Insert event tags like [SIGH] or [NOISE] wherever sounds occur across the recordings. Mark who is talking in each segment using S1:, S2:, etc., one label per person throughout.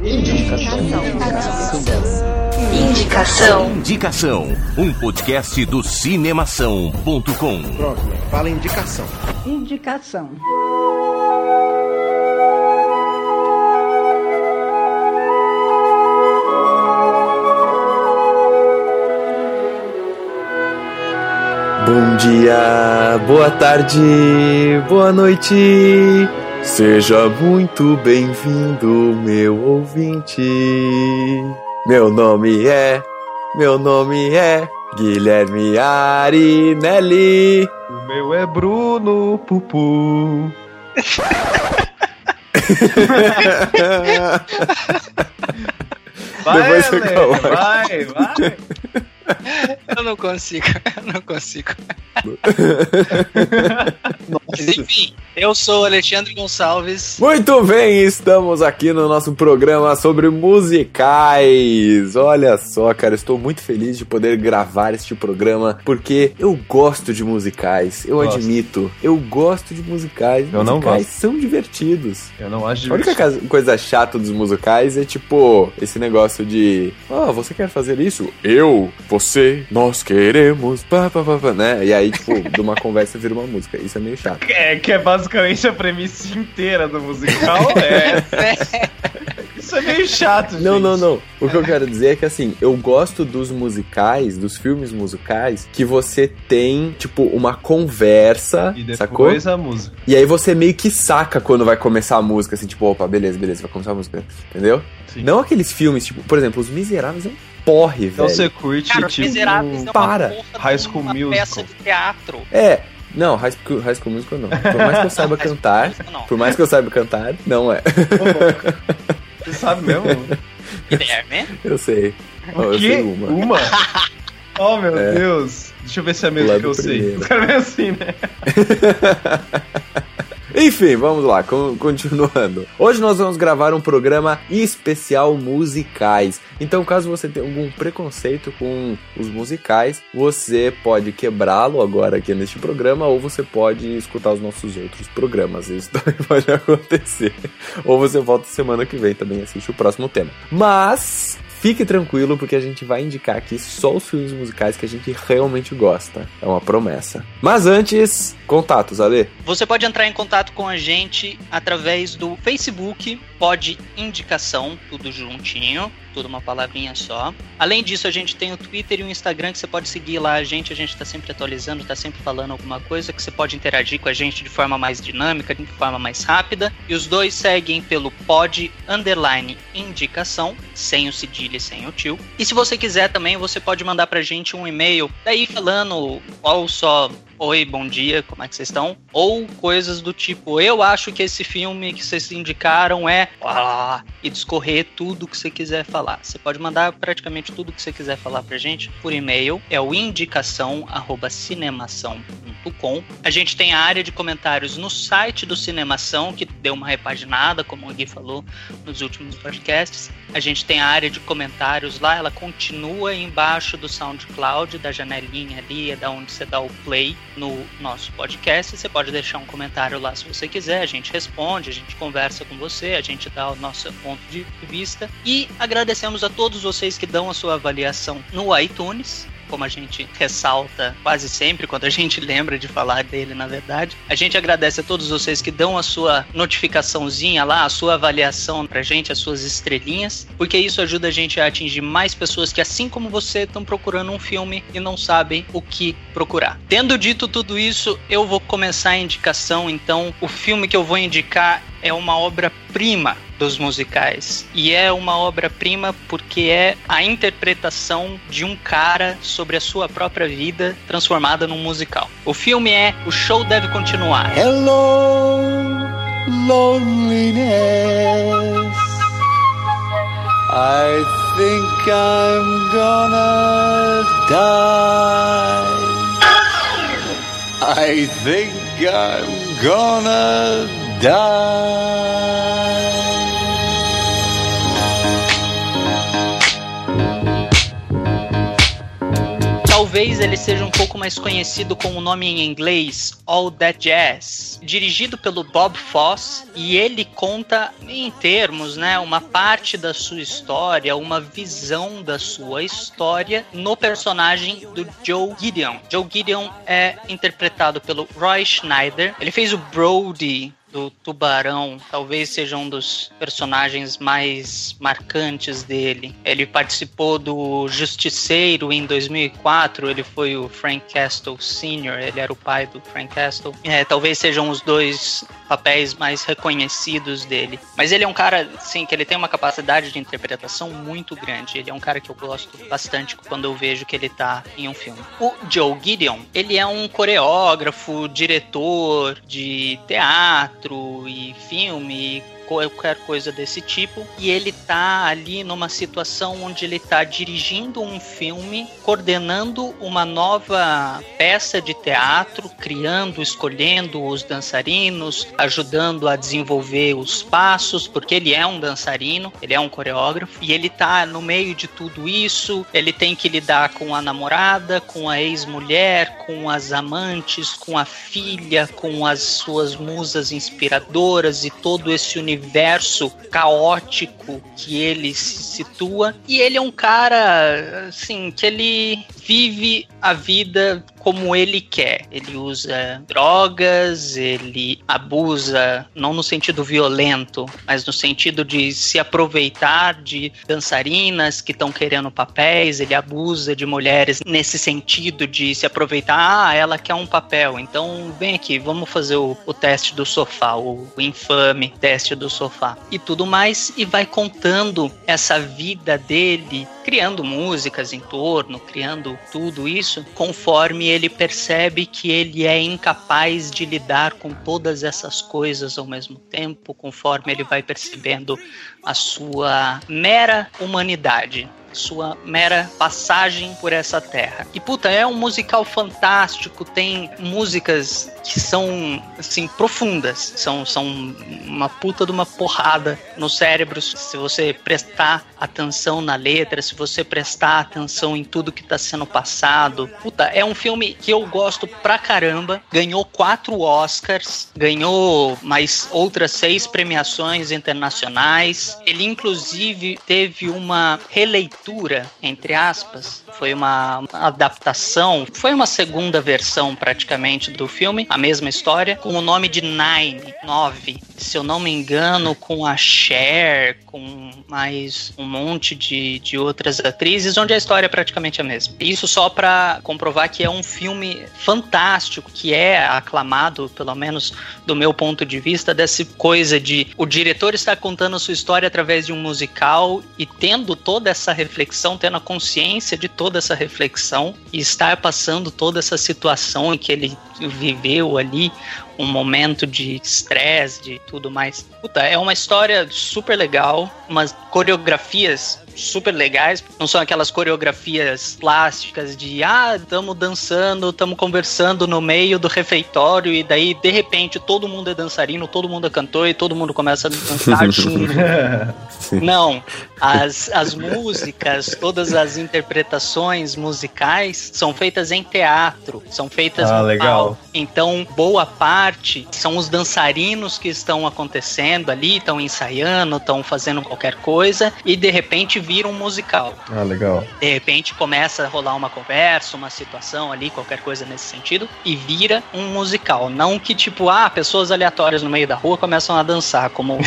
S1: Indicação.
S2: Indicação.
S3: Indicação, um podcast do cinemação.com.
S4: Pronto, fala indicação.
S1: Indicação.
S5: Bom dia, boa tarde, boa noite. Seja muito bem-vindo, meu ouvinte. Meu nome é, meu nome é Guilherme Arinelli.
S6: O meu é Bruno Pupu. [LAUGHS] Vai,
S5: Depois coloca.
S6: vai, vai. [LAUGHS]
S2: Eu não consigo, [LAUGHS] eu não consigo. Mas enfim, eu sou Alexandre Gonçalves.
S5: Muito bem, estamos aqui no nosso programa sobre musicais. Olha só, cara, estou muito feliz de poder gravar este programa porque eu gosto de musicais. Eu
S6: Gosto.
S5: admito, eu gosto de musicais.
S6: Eu não
S5: musicais
S6: gosto.
S5: são divertidos.
S6: Eu não acho
S5: A única coisa chata dos musicais é tipo esse negócio de, ah, você quer fazer isso? Eu, você, nós queremos, pá, pá, pá, pá, né? E aí, tipo, [LAUGHS] de uma conversa vira uma música. Isso é meio chato.
S6: É, que é basicamente a premissa inteira do musical. [LAUGHS] É. Isso é meio chato, gente.
S5: Não, não, não. O que eu quero dizer é que assim, eu gosto dos musicais, dos filmes musicais, que você tem, tipo, uma conversa,
S6: E
S5: sacou?
S6: depois a música.
S5: E aí você meio que saca quando vai começar a música, assim, tipo, opa, beleza, beleza, vai começar a música. Entendeu?
S6: Sim.
S5: Não aqueles filmes, tipo, por exemplo, Os Miseráveis é um porre,
S6: Então
S5: velho.
S6: você curte,
S2: Cara,
S6: tipo...
S2: Miseráveis é uma
S5: para.
S6: High School
S2: uma
S6: Musical.
S2: peça de teatro.
S5: É, não, High School, High School Musical não. Por mais que eu saiba [LAUGHS] cantar,
S2: Musical, não.
S5: por mais que eu saiba cantar, não é.
S6: Você sabe mesmo?
S2: Guilherme.
S5: Eu sei. Oh,
S6: O
S5: eu sei uma.
S6: Uma? [LAUGHS] Oh, meu
S5: É.
S6: Deus. Deixa eu ver se é a
S5: O
S6: mesma
S5: lado
S6: que eu sei.
S5: primeiro.
S6: Os caras é assim, né? [LAUGHS]
S5: Enfim, vamos lá, con- continuando. Hoje nós vamos gravar um programa especial musicais. Então, caso você tenha algum preconceito com os musicais, você pode quebrá-lo agora aqui neste programa, ou você pode escutar os nossos outros programas. Isso [LAUGHS] também pode acontecer. Ou você volta semana que vem também assiste o próximo tema. Mas. Fique tranquilo, porque a gente vai indicar aqui só os filmes musicais que a gente realmente gosta. É uma promessa. Mas antes, contatos, Ale.
S2: Você pode entrar em contato com a gente através do Facebook, pode indicação, tudo juntinho, tudo uma palavrinha só. Além disso, a gente tem o Twitter e o Instagram que você pode seguir lá a gente, a gente tá sempre atualizando, tá sempre falando alguma coisa que você pode interagir com a gente de forma mais dinâmica, de forma mais rápida. E os dois seguem pelo pod underline indicação, sem o cedilha e sem o tio. E se você quiser também, você pode mandar pra gente um e-mail daí falando ou só Oi, bom dia, como é que vocês estão? Ou coisas do tipo, eu acho que esse filme que vocês indicaram é. Ah, e discorrer tudo que você quiser falar. Você pode mandar praticamente tudo que você quiser falar pra gente por e-mail. É o indicação@cinemação.com. A gente tem a área de comentários no site do Cinemação, que deu uma repaginada, como o Gui falou nos últimos podcasts. A gente tem a área de comentários lá, ela continua embaixo do SoundCloud, da janelinha ali, é da onde você dá o play no nosso podcast. Você pode deixar um comentário lá se você quiser, a gente responde, a gente conversa com você, a gente dá o nosso ponto de vista. E agradecemos a todos vocês que dão a sua avaliação no iTunes. Como a gente ressalta quase sempre quando a gente lembra de falar dele, na verdade. A gente agradece a todos vocês que dão a sua notificaçãozinha lá, a sua avaliação pra gente, as suas estrelinhas, porque isso ajuda a gente a atingir mais pessoas que, assim como você, estão procurando um filme e não sabem o que procurar. Tendo dito tudo isso, eu vou começar a indicação. Então, o filme que eu vou indicar é uma obra-prima dos musicais. E é uma obra-prima porque é a interpretação de um cara sobre a sua própria vida transformada num musical. O filme é O Show Deve Continuar.
S5: Hello, loneliness. I think I'm gonna die. I think I'm gonna die.
S2: Talvez ele seja um pouco mais conhecido com o nome em inglês All That Jazz, dirigido pelo Bob Fosse, e ele conta em termos, né, uma parte da sua história, uma visão da sua história no personagem do Joe Gideon. Joe Gideon é interpretado pelo Roy Schneider. Ele fez o Brody do Tubarão talvez seja um dos personagens mais marcantes dele. Ele participou do Justiceiro em 2004, ele foi o Frank Castle Sr., ele era o pai do Frank Castle. É, talvez sejam os dois papéis mais reconhecidos dele. Mas ele é um cara, sim, que ele tem uma capacidade de interpretação muito grande. Ele é um cara que eu gosto bastante quando eu vejo que ele tá em um filme. O Joe Gideon, ele é um coreógrafo, diretor de teatro e filme qualquer coisa desse tipo. E ele tá ali numa situação onde ele tá dirigindo um filme, coordenando uma nova peça de teatro, criando, escolhendo os dançarinos, ajudando a desenvolver os passos, porque ele é um dançarino, ele é um coreógrafo, e ele tá no meio de tudo isso, ele tem que lidar com a namorada, com a ex-mulher, com as amantes, com a filha, com as suas musas inspiradoras e todo esse universo universo caótico que ele se situa. E ele é um cara, assim, que ele vive a vida como ele quer. Ele usa drogas, ele abusa, não no sentido violento, mas no sentido de se aproveitar de dançarinas que estão querendo papéis, ele abusa de mulheres nesse sentido de se aproveitar. Ah, ela quer um papel, então vem aqui, vamos fazer o, o teste do sofá, o, o infame teste do sofá e tudo mais, e vai contando essa vida dele, criando músicas em torno, criando tudo isso, conforme ele percebe que ele é incapaz de lidar com todas essas coisas ao mesmo tempo, conforme ele vai percebendo a sua mera humanidade sua mera passagem por essa terra. E puta, é um musical fantástico, tem músicas que são assim profundas, são, são uma puta de uma porrada no cérebro se você prestar atenção na letra, se você prestar atenção em tudo que tá sendo passado. Puta, é um filme que eu gosto pra caramba, ganhou quatro Oscars, ganhou mais outras seis premiações internacionais. Ele inclusive teve uma releitura releitura, entre aspas, foi uma, adaptação, foi uma segunda versão praticamente do filme, a mesma história, com o nome de Nine, Nove, se eu não me engano, com a Cher, com mais um monte de, de outras atrizes, onde a história é praticamente a mesma. Isso só para comprovar que é um filme fantástico, que é aclamado, pelo menos do meu ponto de vista, dessa coisa de o diretor está contando a sua história através de um musical e tendo toda essa reflexão, tendo a consciência de toda essa reflexão e estar passando toda essa situação em que ele viveu ali, um momento de estresse, de tudo mais. Puta, é uma história super legal, umas coreografias super legais. Não são aquelas coreografias plásticas de ah, estamos dançando, estamos conversando no meio do refeitório e daí de repente todo mundo é dançarino, todo mundo é cantor e todo mundo começa a dançar [LAUGHS] junto. Não, as, as músicas, todas as interpretações musicais são feitas em teatro, são feitas
S6: ah,
S2: no
S6: legal.
S2: palco. Então, boa parte são os dançarinos que estão acontecendo ali, estão ensaiando, estão fazendo qualquer coisa e de repente vira um musical.
S6: Ah, legal.
S2: De repente começa a rolar uma conversa, uma situação ali, qualquer coisa nesse sentido, e vira um musical. Não que, tipo, ah, pessoas aleatórias no meio da rua começam a dançar, como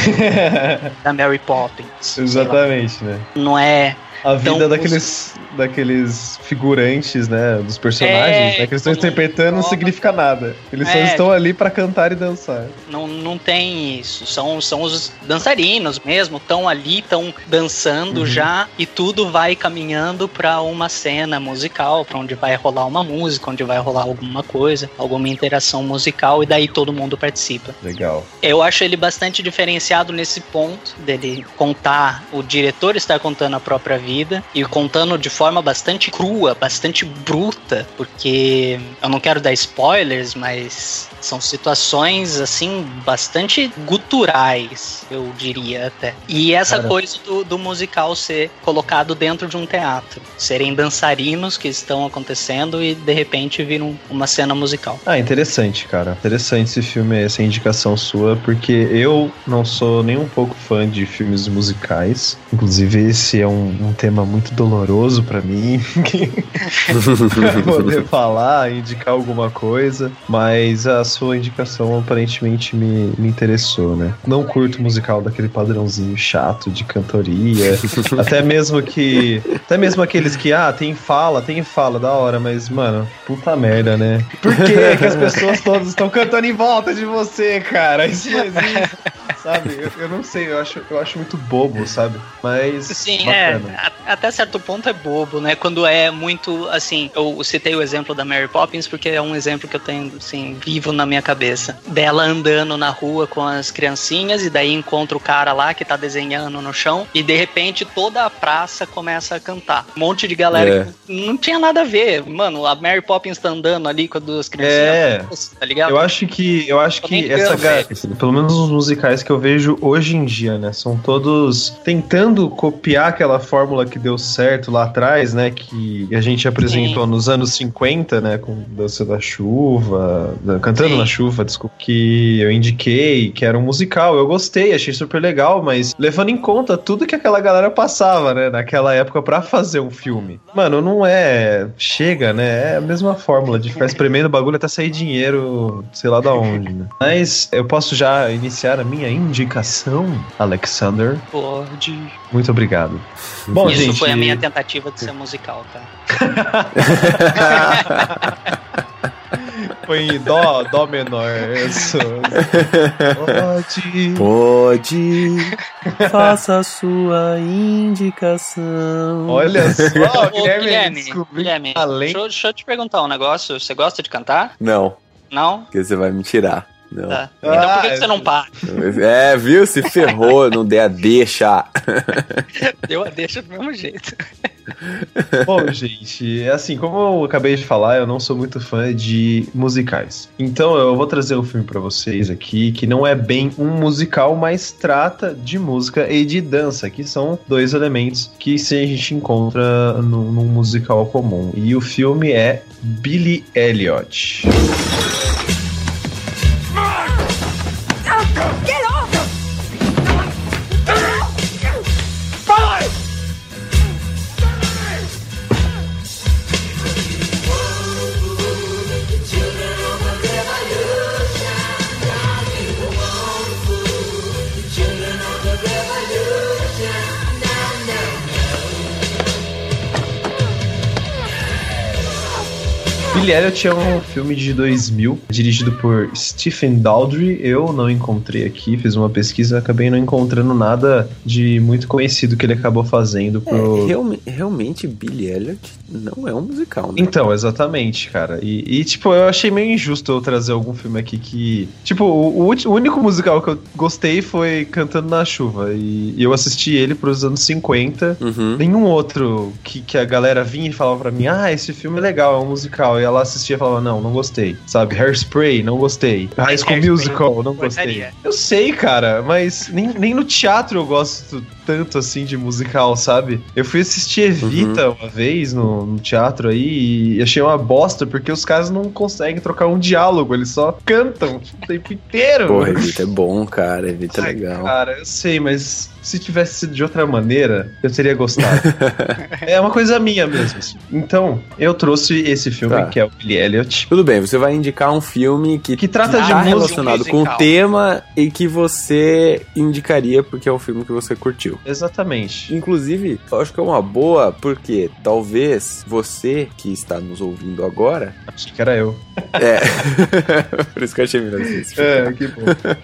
S2: [LAUGHS] da Mary Poppins.
S6: Exatamente, né?
S2: Não é
S6: A vida
S2: Então,
S6: daqueles, daqueles figurantes, né? Dos personagens,
S2: É,
S6: né? Que eles estão interpretando não significa nada. Eles só
S2: É,
S6: estão ali pra cantar e dançar.
S2: Não, não tem isso. São, são os dançarinos mesmo, estão ali, estão dançando
S6: Uhum.
S2: já e tudo vai caminhando para uma cena musical, para onde vai rolar uma música, onde vai rolar alguma coisa, alguma interação musical e daí todo mundo participa.
S6: Legal.
S2: Eu acho ele bastante diferenciado nesse ponto dele contar, o diretor estar contando a própria vida vida e contando de forma bastante crua, bastante bruta, porque eu não quero dar spoilers, mas são situações assim bastante guturais, eu diria até. E essa
S6: Cara.
S2: coisa do, do musical ser colocado dentro de um teatro, serem dançarinos que estão acontecendo e de repente viram uma cena musical.
S6: Ah, interessante, cara. Interessante esse filme, essa indicação sua, porque eu não sou nem um pouco fã de filmes musicais. Inclusive, esse é um, um tema muito doloroso pra mim. [LAUGHS] pra poder falar, indicar alguma coisa. Mas a sua indicação aparentemente me, me interessou, né? Não curto musical daquele padrãozinho chato de cantoria. [LAUGHS] até mesmo que. Até mesmo aqueles que, ah, tem fala, tem fala, da hora, mas, mano, puta merda, né? Por que, que as [LAUGHS] pessoas todas estão cantando em volta de você, cara? Isso não existe. Sabe? Eu, eu não sei, eu acho, eu acho muito bobo, sabe? Mas.
S2: Sim,
S6: bacana.
S2: é. a- Até certo ponto é bobo, né? Quando é muito, assim, eu citei o exemplo da Mary Poppins porque é um exemplo que eu tenho, assim, vivo na minha cabeça. Dela andando na rua com as criancinhas e daí encontra o cara lá que tá desenhando no chão e de repente toda a praça começa a cantar. Um monte de galera
S5: É.
S2: que não tinha nada a ver. Mano, a Mary Poppins tá andando ali com as duas criancinhas.
S6: É.
S2: Tá ligado?
S6: Eu acho que eu acho
S2: Também
S6: que essa pelo menos os musicais que eu vejo hoje em dia, né, são todos tentando copiar aquela fórmula que deu certo lá atrás, né, que a gente apresentou nos anos 50, né, com Dança da Chuva, Cantando
S2: Sim.
S6: na Chuva, desculpa, que eu indiquei, que era um musical. Eu gostei, achei super legal, mas levando em conta tudo que aquela galera passava, né, naquela época pra fazer um filme. Mano, não é, chega, né? É a mesma fórmula de ficar espremendo o bagulho até sair dinheiro, sei lá da onde, né? Mas eu posso já iniciar a minha indicação, Alexander.
S2: Pode.
S6: Muito obrigado. Bom,
S2: Isso
S6: gente,
S2: foi a minha tentativa de ser musical, tá? [LAUGHS]
S6: foi em dó, dó menor. Isso. Pode.
S5: Pode, faça a sua indicação.
S6: Olha só, [LAUGHS]
S2: Ô,
S6: Guilherme,
S2: Guilherme,
S6: descobriu
S2: Guilherme,
S6: além.
S2: deixa, eu- deixa eu te perguntar um negócio. Você gosta de cantar?
S5: Não,
S2: Não?
S5: porque você vai me tirar. Não.
S2: Tá. Então por que, que
S6: Ah,
S2: você não para?
S5: É, viu? Se ferrou, [LAUGHS] não dei a deixa.
S2: Eu a deixo do mesmo jeito. [LAUGHS]
S6: Bom, gente, é assim, como eu acabei de falar, eu não sou muito fã de musicais. Então eu vou trazer um filme pra vocês aqui que não é bem um musical, mas trata de música e de dança, que são dois elementos que se a gente encontra num, num musical comum. E o filme é Billy Elliot. É um filme de 2000, dirigido por Stephen Daldry. Eu não encontrei aqui, fiz uma pesquisa, acabei não encontrando nada de muito conhecido que ele acabou fazendo pro,
S5: É, realme- realmente, Billy Elliot não é um musical, né?
S6: Então, exatamente, cara. E, e, tipo, eu achei meio injusto eu trazer algum filme aqui que. Tipo, o, o único musical que eu gostei foi Cantando na Chuva. E, e eu assisti ele pros anos 50.
S5: Uhum.
S6: Nenhum outro que, que a galera vinha e falava pra mim, ah, esse filme é legal, é um musical. E ela assistia e falava, não, não gostei. Sabe? Hairspray, não gostei. High School
S2: Hairspray,
S6: Musical, não gostei. Eu sei, cara, mas nem, nem no teatro eu gosto tanto assim de musical, sabe? Eu fui assistir Evita uma vez no, no teatro aí e achei uma bosta, porque os caras não conseguem trocar um diálogo, eles só cantam o tempo inteiro.
S5: Porra, Evita é bom, cara. Evita é
S6: Ai,
S5: legal.
S6: Cara, eu sei, mas se tivesse sido de outra maneira, eu teria gostado. [LAUGHS] é uma coisa minha mesmo. assim. Então, eu trouxe esse filme,
S5: Tá.
S6: que é o Billy Elliot.
S5: Tudo bem, você vai indicar um filme que
S6: Que trata de
S5: tá
S6: música
S5: relacionado com o
S2: musical.
S5: tema e que você indicaria porque é o filme que você curtiu.
S6: Exatamente.
S5: Inclusive, eu acho que é uma boa, porque talvez você que está nos ouvindo agora.
S6: Acho que era eu.
S5: É. [LAUGHS] Por isso que eu achei melhor isso.
S6: É, que bom.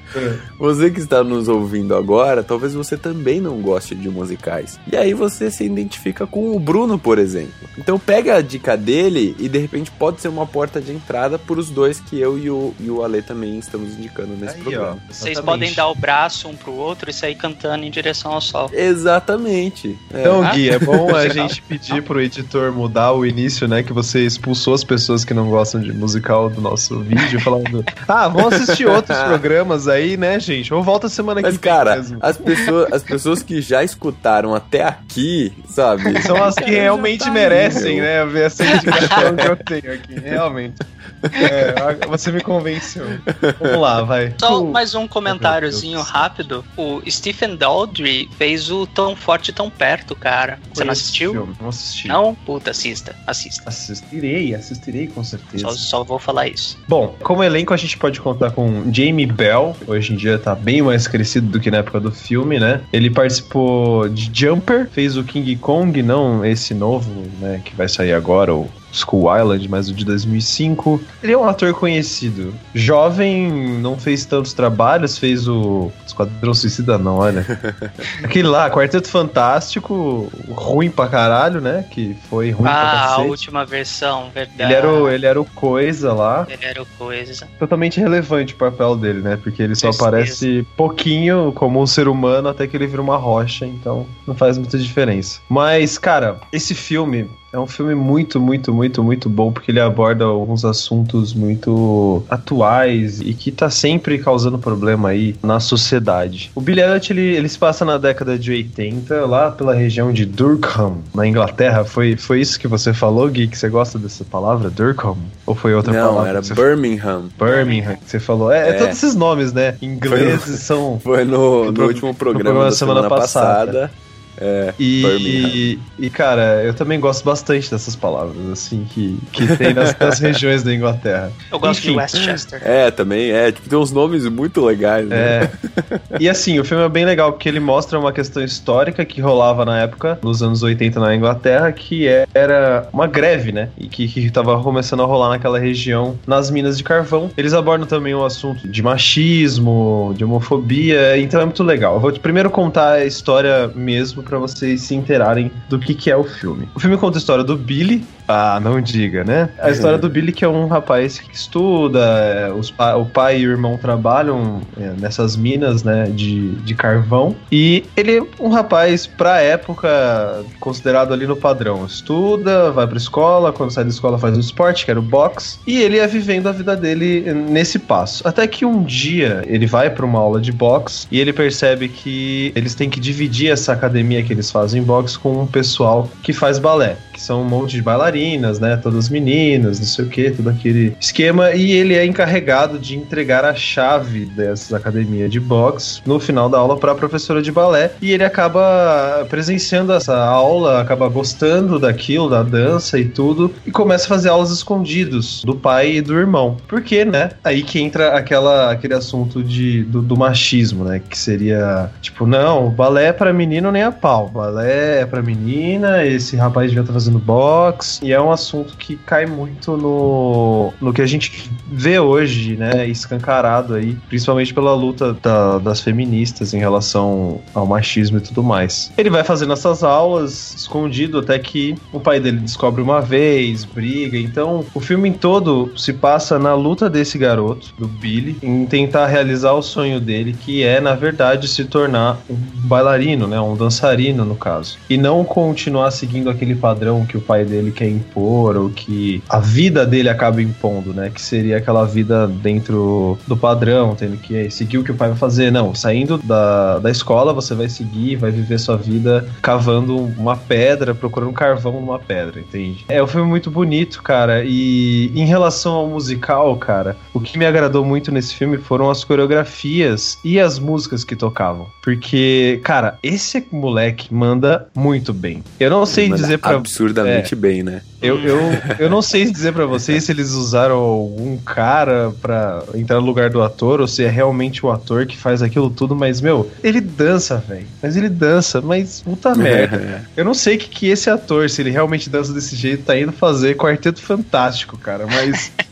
S6: [LAUGHS]
S5: Você que está nos ouvindo agora, talvez você também não goste de musicais. E aí você se identifica com o Bruno, por exemplo. Então pega a dica dele e de repente pode ser uma porta de entrada para os dois que eu e o, e o Ale também estamos indicando nesse
S6: Aí, ó.
S5: programa.
S2: Vocês
S6: Exatamente.
S2: podem dar o braço um pro outro e sair cantando em direção ao sol.
S5: Exatamente. É.
S6: Então, Gui, é bom a [LAUGHS] gente pedir pro editor mudar o início, né? Que você expulsou as pessoas que não gostam de musical do nosso vídeo, falando: [LAUGHS] Ah, vamos assistir outros [LAUGHS] programas aí, né, gente? Ou volta semana que
S5: Mas,
S6: vem.
S5: cara,
S6: mesmo.
S5: as pessoas, as pessoas que já escutaram até aqui, sabe?
S6: São as que realmente merecem, né? Ver essa indicação que eu tenho aqui, realmente. É, você me convenceu. Vamos lá, vai.
S2: Só mais um comentáriozinho rápido. O Stephen Daldry fez o Tão Forte Tão Perto, cara. Você não assistiu?
S6: Não assisti.
S2: Não? Puta, assista. Assista.
S6: Assistirei, assistirei com certeza.
S2: Só, só vou falar isso.
S6: Bom, como elenco a gente pode contar com Jamie Bell, hoje em dia tá bem mais crescido do que na época do filme, né? Ele participou de Jumper, fez o King Kong, não esse novo, né, que vai sair agora, o School Island, mas o de 2005. Ele é um ator conhecido. Jovem, não fez tantos trabalhos, fez o Esquadrão Suicida, não, olha. [LAUGHS] Aquele lá, Quarteto Fantástico, ruim pra caralho, né? Que foi ruim pra
S2: Ah, a última versão, verdade.
S6: Ele era, o, ele era o Coisa lá
S2: Ele era o coisa.
S6: totalmente relevante o papel dele, né? Porque ele só
S2: Certeza.
S6: aparece pouquinho como um ser humano até que ele vira uma rocha, então não faz muita diferença. Mas, cara, esse filme é um filme muito, muito, muito, muito bom porque ele aborda alguns assuntos muito atuais e que tá sempre causando problema aí na sociedade. O Billy Elliot, ele, ele se passa na década de 80, lá pela região de Durham, na Inglaterra. Foi, foi isso que você falou, Gui, que você gosta dessa palavra, Durham? Ou foi outra
S5: Não,
S6: palavra?
S5: era
S6: que você
S5: Birmingham.
S6: Birmingham, que você falou. É, é
S5: É.
S6: todos esses nomes, né? Ingleses são.
S5: Foi no, no
S6: pro-
S5: último programa,
S6: programa
S5: da
S6: da semana
S5: semana,
S6: passada.
S5: passada. É,
S6: E, e, e, cara, eu também gosto bastante dessas palavras, assim, que, que tem nas, [LAUGHS] nas regiões da Inglaterra.
S2: Eu gosto de
S6: Enfim.
S2: Westchester.
S5: é, também é. Tipo, tem uns nomes muito legais, né?
S6: É. [LAUGHS] E assim, o filme é bem legal porque ele mostra uma questão histórica que rolava na época, nos anos 80 na Inglaterra, que era uma greve, né? E que, que tava começando a rolar naquela região, nas minas de carvão. Eles abordam também o assunto de machismo, de homofobia, então é muito legal. Eu vou primeiro contar a história mesmo pra vocês se inteirarem do que, que é o filme. O filme conta a história do Billy. Ah, não diga, né? A história do Billy, que é um rapaz que estuda, é, os o pai e o irmão trabalham é, nessas minas, né, de, de carvão. E ele é um rapaz, pra época, considerado ali no padrão. Estuda, vai pra escola, quando sai da escola faz o esporte, que era o boxe. E ele ia vivendo a vida dele nesse passo. Até que um dia ele vai pra uma aula de boxe e ele percebe que eles têm que dividir essa academia que eles fazem boxe com um pessoal que faz balé, que são um monte de bailarinas, né? Todas meninas, não sei o que, todo aquele esquema. E ele é encarregado de entregar a chave dessa academia de boxe no final da aula para a professora de balé. E ele acaba presenciando essa aula, acaba gostando daquilo, da dança e tudo, e começa a fazer aulas escondidos do pai e do irmão. Porque, né? Aí que entra aquela, aquele assunto de, do, do machismo, né? Que seria tipo, não, balé é pra menino nem a pau. Balé é pra menina, esse rapaz devia estar fazendo boxe. E é um assunto que cai muito no, no que a gente vê hoje, né? Escancarado aí, principalmente pela luta da- das feministas em relação ao machismo e tudo mais. Ele vai fazendo essas aulas escondido até que o pai dele descobre uma vez, briga. Então, o filme todo se passa na luta desse garoto, do Billy, em tentar realizar o sonho dele, que é, na verdade, se tornar um bailarino, né? Um dançarino, no caso. E não continuar seguindo aquele padrão que o pai dele quer impor, ou que a vida dele acaba impondo, né? Que seria aquela vida dentro do padrão, tendo que seguir o que o pai vai fazer. Não, saindo da, da escola, você vai seguir, vai viver sua vida cavando uma pedra, procurando carvão numa pedra, entende? É um filme muito bonito, cara. E em relação ao musical, cara, o que me agradou muito nesse filme foram as coreografias e as músicas que tocavam. Porque, cara, esse moleque manda muito bem. Eu não sei dizer pra
S5: Absurdamente bem, né?
S6: eu, eu, eu não sei dizer pra vocês se eles usaram algum cara pra entrar no lugar do ator ou se é realmente o ator que faz aquilo tudo, mas, meu, ele dança, velho. Mas ele dança, mas puta [LAUGHS] merda. Eu não sei que, que esse ator, se ele realmente dança desse jeito, tá indo fazer Quarteto Fantástico, cara, mas. [LAUGHS]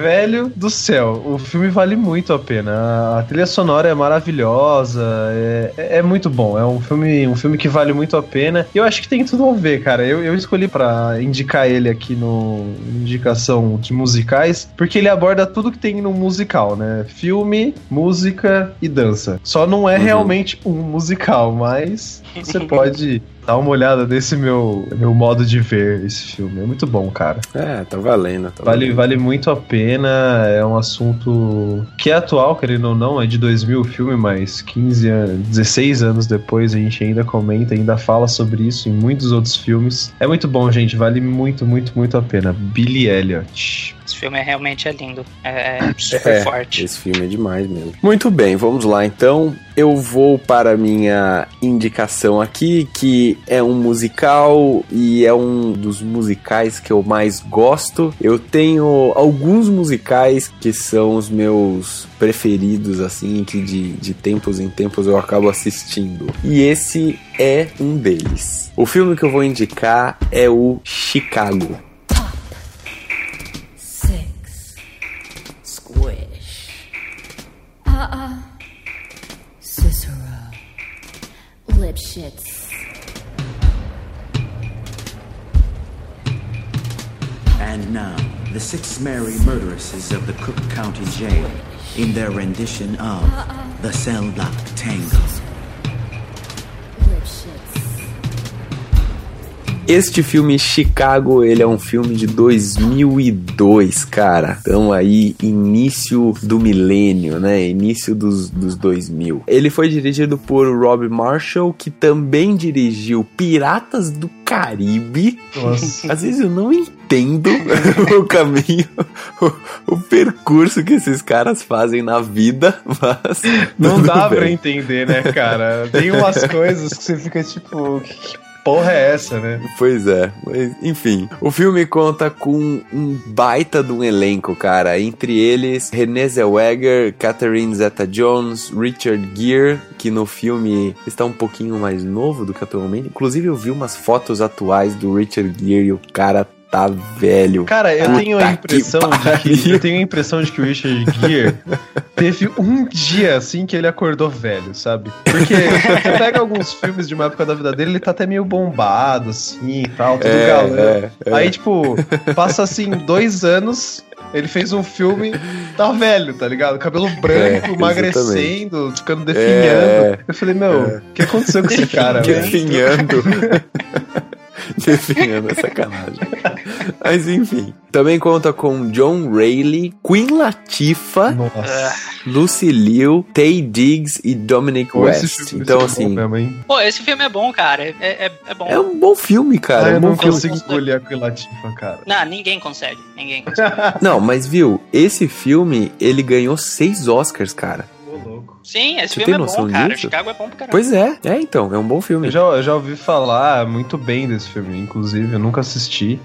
S6: Velho do céu, o filme vale muito a pena. A trilha sonora é maravilhosa, é, é muito bom. É um filme, um filme que vale muito a pena. E eu acho que tem tudo a ver, cara. Eu, eu escolhi para indicar ele aqui no indicação de musicais, porque ele aborda tudo que tem no musical, né? Filme, música e dança. Só não é uhum. realmente um musical, mas você pode Dá uma olhada nesse meu, meu modo de ver esse filme. É muito bom, cara.
S5: É, tá valendo. Tá
S6: vale,
S5: valendo.
S6: vale muito a pena. É um assunto que é atual, querendo ou não. É de 2000 o filme, mas 15 anos, 16 anos depois a gente ainda comenta, ainda fala sobre isso em muitos outros filmes. É muito bom, gente. Vale muito, muito, muito a pena. Billy Elliot.
S2: Esse filme é realmente é lindo. É, é [LAUGHS] super é, forte.
S5: Esse filme é demais mesmo. Muito bem, vamos lá então. Eu vou para a minha indicação aqui, que é um musical e é um dos musicais que eu mais gosto. Eu tenho alguns musicais que são os meus preferidos, assim, que de, de tempos em tempos eu acabo assistindo. E esse é um deles. O filme que eu vou indicar é o Chicago. Uh-uh. Lipschitz. And now, the six merry murderesses of the Cook County Jail in their rendition of uh-uh. The Cell Block Tango. Este filme Chicago, ele é um filme de 2002, cara. Então aí, início do milênio, né? Início dos, dos 2000. Ele foi dirigido por Rob Marshall, que também dirigiu Piratas do Caribe. Nossa. Às vezes eu não entendo [LAUGHS] o caminho, o, o, percurso que esses caras fazem na vida, mas.
S6: Não dá bem. pra entender, né, cara? Tem umas [LAUGHS] coisas que você fica tipo porra é essa, né?
S5: Pois é, mas enfim. O filme conta com um baita de um elenco, cara. Entre eles, Renée Zellweger, Catherine Zeta-Jones, Richard Gere, que no filme está um pouquinho mais novo do que atualmente. Inclusive, eu vi umas fotos atuais do Richard Gere e o cara tá velho.
S6: Cara, eu tenho a impressão de que eu tenho a impressão de que o Richard Gere teve um dia assim que ele acordou velho, sabe? Porque você pega alguns filmes de uma época da vida dele, ele tá até meio bombado assim e tal, tudo é, galã. É, é. Aí tipo, passa assim dois anos, ele fez um filme, tá velho, tá ligado? Cabelo branco, é, emagrecendo, ficando definhando. É, eu falei, meu, o que aconteceu com esse cara? [LAUGHS]
S5: Definhando. [LAUGHS] [LAUGHS] Definhando, é sacanagem. Mas enfim. Também conta com John Rayleigh, Queen Latifah, Nossa. Lucy Liu, Tay Diggs e Dominic Pô, West. Então, assim.
S2: Mesmo, Pô, esse filme é bom, cara. É, é, é bom.
S5: É um bom filme, cara. Ah,
S6: é
S5: um eu
S6: não consigo escolher a Queen Latifah, cara.
S2: Não, ninguém consegue. Ninguém consegue. [LAUGHS]
S5: não, mas viu, esse filme, ele ganhou seis Oscars, cara.
S2: Sim, esse Você filme é bom, cara. Disso? Chicago é bom pra caramba.
S5: Pois é, é então, é um bom filme.
S6: Eu já, eu já ouvi falar muito bem desse filme, inclusive, eu nunca assisti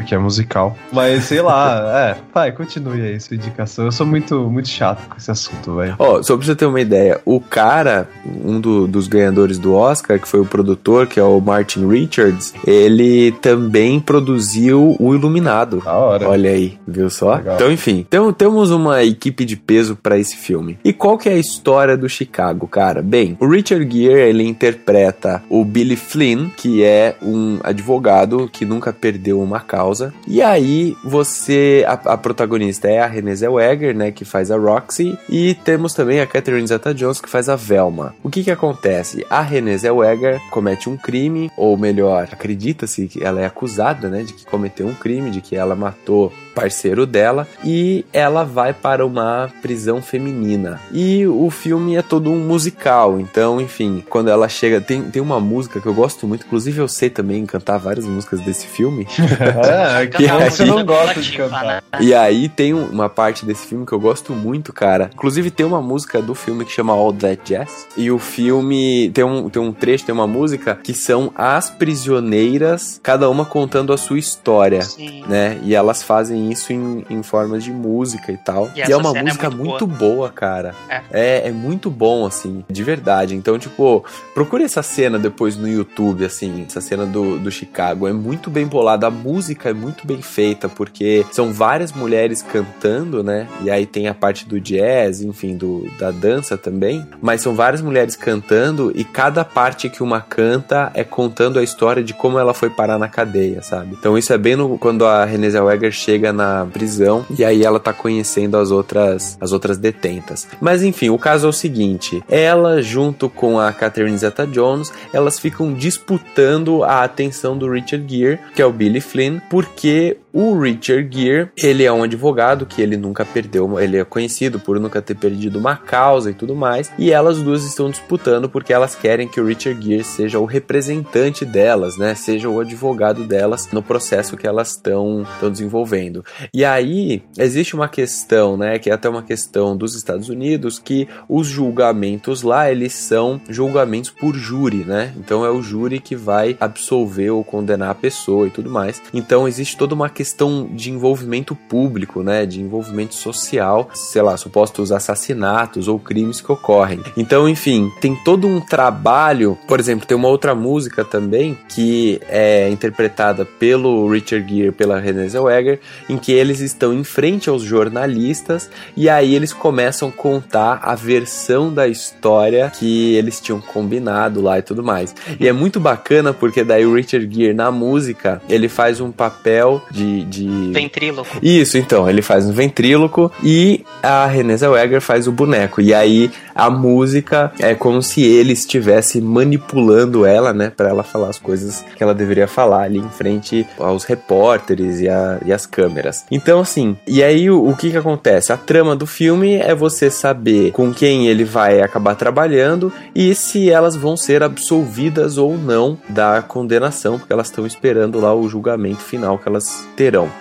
S6: porque é musical. Mas sei lá, [LAUGHS] é, vai, continue aí sua indicação. Eu sou muito, muito chato com esse assunto, velho.
S5: Ó, oh, só pra você ter uma ideia, o cara, um do, dos ganhadores do Oscar, que foi o produtor, que é o Martin Richards, ele também produziu o Iluminado.
S6: Da hora.
S5: Olha aí, viu só? Legal. Então, enfim, então, temos uma equipe de peso para esse filme. E qual que é a história do Chicago, cara? Bem, o Richard Gere, ele interpreta o Billy Flynn, que é um advogado que nunca perdeu uma causa E aí você a, a protagonista é a Renée Zellweger, né, que faz a Roxy, e temos também a Catherine Zeta-Jones que faz a Velma. O que que acontece? A Renée Zellweger comete um crime, ou melhor, acredita-se que ela é acusada, né, de que cometeu um crime, de que ela matou parceiro dela e ela vai para uma prisão feminina. E o filme é todo um musical, então, enfim, quando ela chega, tem, tem uma música que eu gosto muito, inclusive eu sei também cantar várias músicas desse filme. [LAUGHS]
S6: É, que aí, você não gosta de cantar. Né?
S5: E aí tem uma parte desse filme que eu gosto muito, cara. Inclusive tem uma música do filme que chama All That Jazz. E o filme tem um, tem um trecho, tem uma música que são as prisioneiras, cada uma contando a sua história, Sim. né? E elas fazem isso em, em formas de música e tal. E, e é uma é música é muito, muito boa. boa. cara. É. é. É, muito bom, assim, de verdade. Então, tipo, procure essa cena depois no YouTube, assim, essa cena do, do Chicago. É muito bem bolada. A música música é muito bem feita, porque são várias mulheres cantando, né? E aí tem a parte do jazz, enfim, do, da dança também. Mas são várias mulheres cantando e cada parte que uma canta é contando a história de como ela foi parar na cadeia, sabe? Então isso é bem no, quando a Renée Zellweger chega na prisão e aí ela tá conhecendo as outras, as outras detentas. Mas enfim, o caso é o seguinte: ela, junto com a Catherine Zeta Jones, elas ficam disputando a atenção do Richard Gere, que é o Billy Flynn, porque o Richard Gere, ele é um advogado que ele nunca perdeu, ele é conhecido por nunca ter perdido uma causa e tudo mais, e elas duas estão disputando porque elas querem que o Richard Gere seja o representante delas, né? Seja o advogado delas no processo que elas estão desenvolvendo. E aí existe uma questão, né, que é até uma questão dos Estados Unidos, que os julgamentos lá, eles são julgamentos por júri, né? Então é o júri que vai absolver ou condenar a pessoa e tudo mais. Então existe toda uma questão de envolvimento público, né, de envolvimento social, sei lá, supostos assassinatos ou crimes que ocorrem. Então, enfim, tem todo um trabalho, por exemplo, tem uma outra música também que é interpretada pelo Richard Gere, pela Renée Zellweger, em que eles estão em frente aos jornalistas e aí eles começam a contar a versão da história que eles tinham combinado lá e tudo mais. E é muito bacana porque daí o Richard Gere na música, ele faz um papel de de,
S2: Ventríloco.
S5: Isso, então, ele faz um ventríloco e a Renée Zellweger faz o boneco. E aí a música é como se ele estivesse manipulando ela, né, para ela falar as coisas que ela deveria falar ali em frente aos repórteres e, a, e as câmeras. Então, assim, e aí o, o que que acontece? A trama do filme é você saber com quem ele vai acabar trabalhando e se elas vão ser absolvidas ou não da condenação, porque elas estão esperando lá o julgamento final que elas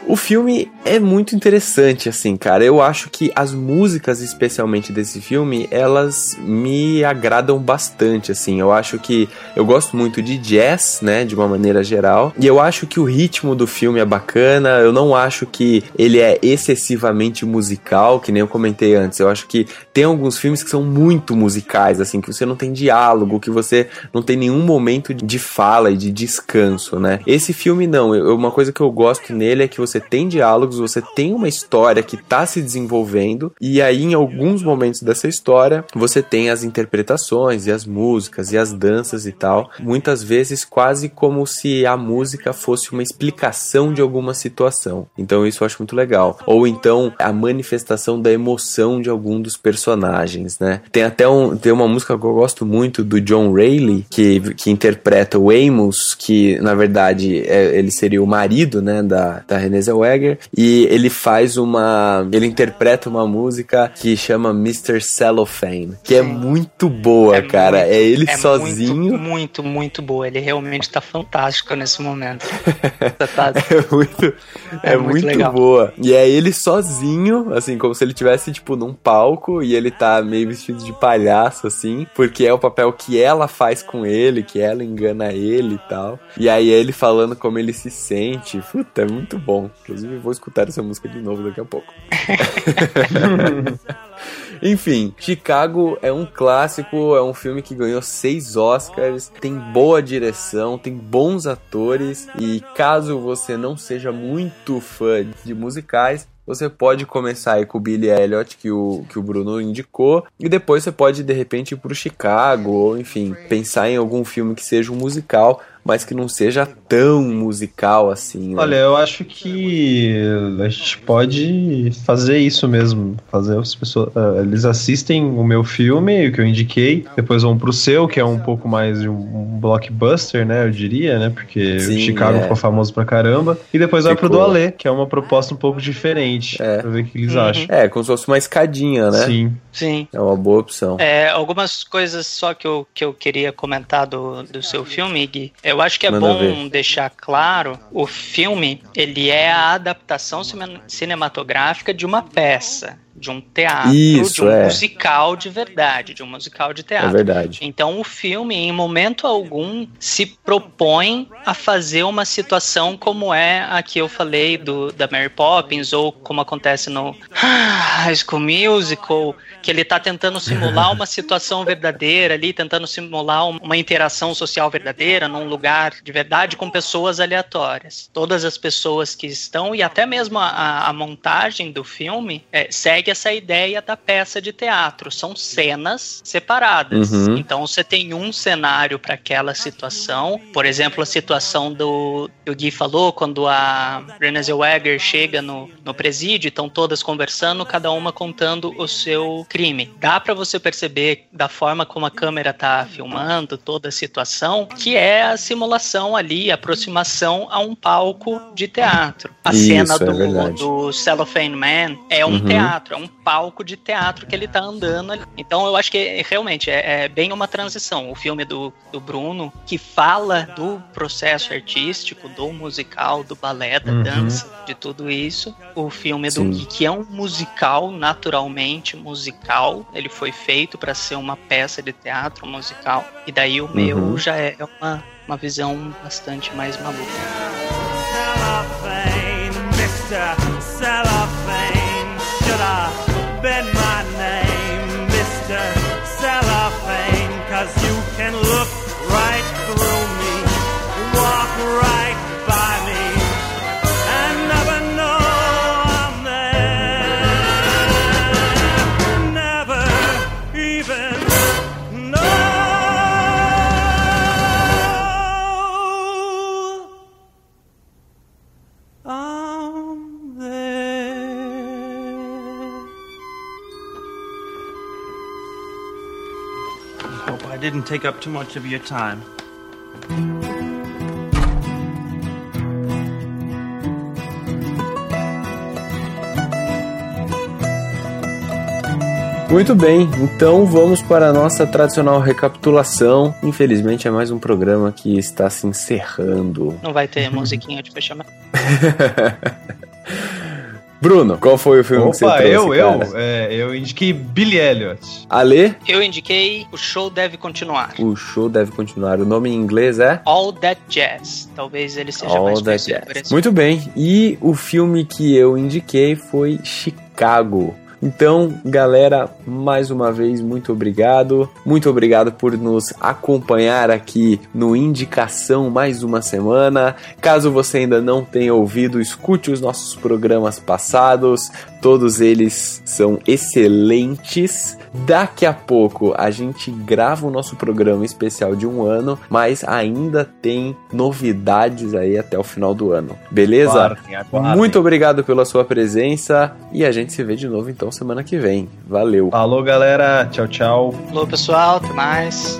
S5: O filme é muito interessante, assim, cara. Eu acho que as músicas, especialmente desse filme, elas me agradam bastante, assim. Eu acho que eu gosto muito de jazz, né, de uma maneira geral. E eu acho que o ritmo do filme é bacana. Eu não acho que ele é excessivamente musical, que nem eu comentei antes. Eu acho que tem alguns filmes que são muito musicais, assim, que você não tem diálogo, que você não tem nenhum momento de fala e de descanso, né? Esse filme não. Eu, uma coisa que eu gosto nele nele é que você tem diálogos, você tem uma história que está se desenvolvendo, e aí em alguns momentos dessa história você tem as interpretações e as músicas e as danças e tal, muitas vezes quase como se a música fosse uma explicação de alguma situação. Então isso eu acho muito legal. Ou então a manifestação da emoção de algum dos personagens, né? Tem até um, tem uma música que eu gosto muito do John Rayleigh, que, que interpreta o Amos, que na verdade é, ele seria o marido, né, da, da, Renée Zellweger e ele faz uma ele interpreta uma música que chama Mr. Cellophane, que é é muito boa, é cara. Muito, é ele é sozinho.
S2: Muito, muito, muito boa. Ele realmente tá fantástico nesse momento. [LAUGHS]
S5: tá, é muito, é, é muito, muito boa. E é ele sozinho, assim, como se ele tivesse tipo num palco e ele tá meio vestido de palhaço assim, porque é o papel que ela faz com ele, que ela engana ele e tal. E aí ele falando como ele se sente. Puta, é muito muito bom. Inclusive, vou escutar essa música de novo daqui a pouco. [LAUGHS] Enfim, Chicago é um clássico, é um filme que ganhou seis Oscars, tem boa direção, tem bons atores e caso você não seja muito fã de musicais, você pode começar aí com o Billy Elliot, que o, que o Bruno indicou, e depois você pode de repente ir pro Chicago, ou enfim, pensar em algum filme que seja um musical, mas que não seja tão musical assim.
S6: Né? Olha, eu acho que a gente pode fazer isso mesmo. Fazer as pessoas. Uh, eles assistem o meu filme, o que eu indiquei, depois vão pro seu, que é um pouco mais de um, blockbuster, né? Eu diria, né? Porque Sim, Chicago é. ficou famoso pra caramba. E depois ficou. vai pro do Alê, que é uma proposta um pouco diferente. É. Pra ver o que eles uhum. acham.
S5: É, como se fosse uma escadinha, né?
S6: Sim.
S2: Sim.
S5: É uma boa opção.
S2: É, algumas coisas só que eu, que eu queria comentar do, do seu filme, Gui. Eu acho que é Manda bom ver. deixar claro, o filme, ele é a adaptação cinematográfica de uma peça de um teatro,
S5: Isso,
S2: de um
S5: é.
S2: musical de verdade, de um musical de
S5: É
S2: teatro.
S5: verdade.
S2: Então o filme, em momento algum, se propõe a fazer uma situação como é a que eu falei do, da Mary Poppins, ou como acontece no [SIGHS] High School Musical, que ele tá tentando simular uma situação verdadeira ali, tentando simular um- uma interação social verdadeira num lugar de verdade com pessoas aleatórias. Todas as pessoas que estão, e até mesmo a, a- a montagem do filme, é, segue essa ideia da peça de teatro. São cenas separadas.
S5: Uhum.
S2: Então você tem um cenário para aquela situação. Por exemplo, a situação do que o Gui falou, quando a Renée Zellweger chega no, no presídio, estão todas conversando, cada uma contando o seu crime. Dá para você perceber da forma como a câmera tá filmando toda a situação, que é a simulação ali, a aproximação a um palco de teatro. A
S5: Isso,
S2: cena
S5: é
S2: do,
S5: verdade.
S2: do Cellophane Man é um
S5: Uhum.
S2: teatro, é um palco de teatro que ele tá andando ali. Então eu acho que realmente é, é bem uma transição. O filme do, do Bruno, que fala do processo artístico, do musical, do balé, da
S6: Uhum.
S2: dança, de tudo isso. O filme do. Gui, que é um musical, naturalmente musical. Ele foi feito para ser uma peça de teatro musical. E daí o meu
S5: Uhum.
S2: já é uma, uma visão bastante mais maluca.
S7: and look Hope I didn't take up too much of your time.
S5: Muito bem, então vamos para a nossa tradicional recapitulação. Infelizmente é mais um programa que está se encerrando.
S2: Não vai ter [LAUGHS] musiquinha de fechamento. [LAUGHS]
S5: Bruno, qual foi o filme que você
S6: Opa,
S5: trouxe,
S6: eu, eu,
S5: cara?
S6: é, eu indiquei Billy Elliot.
S5: Ale,
S2: Eu indiquei O Show Deve Continuar.
S5: o show deve continuar. O nome em inglês é
S2: All That Jazz. Talvez ele seja
S5: All
S2: mais
S5: That
S2: conhecido por
S5: Jazz.
S2: esse
S5: Muito bem, e o filme que eu indiquei foi Chicago. Então, galera, mais uma vez, muito obrigado. Muito obrigado por nos acompanhar aqui no Indicação mais uma semana. Caso você ainda não tenha ouvido, escute os nossos programas passados. Todos eles são excelentes. Daqui a pouco a gente grava o nosso programa especial de um ano, mas ainda tem novidades aí até o final do ano. Beleza?
S6: Aguardem, aguardem.
S5: Muito obrigado pela sua presença e a gente se vê de novo então semana que vem. Valeu.
S6: Alô, galera. Tchau, tchau.
S2: Alô, pessoal. Até mais.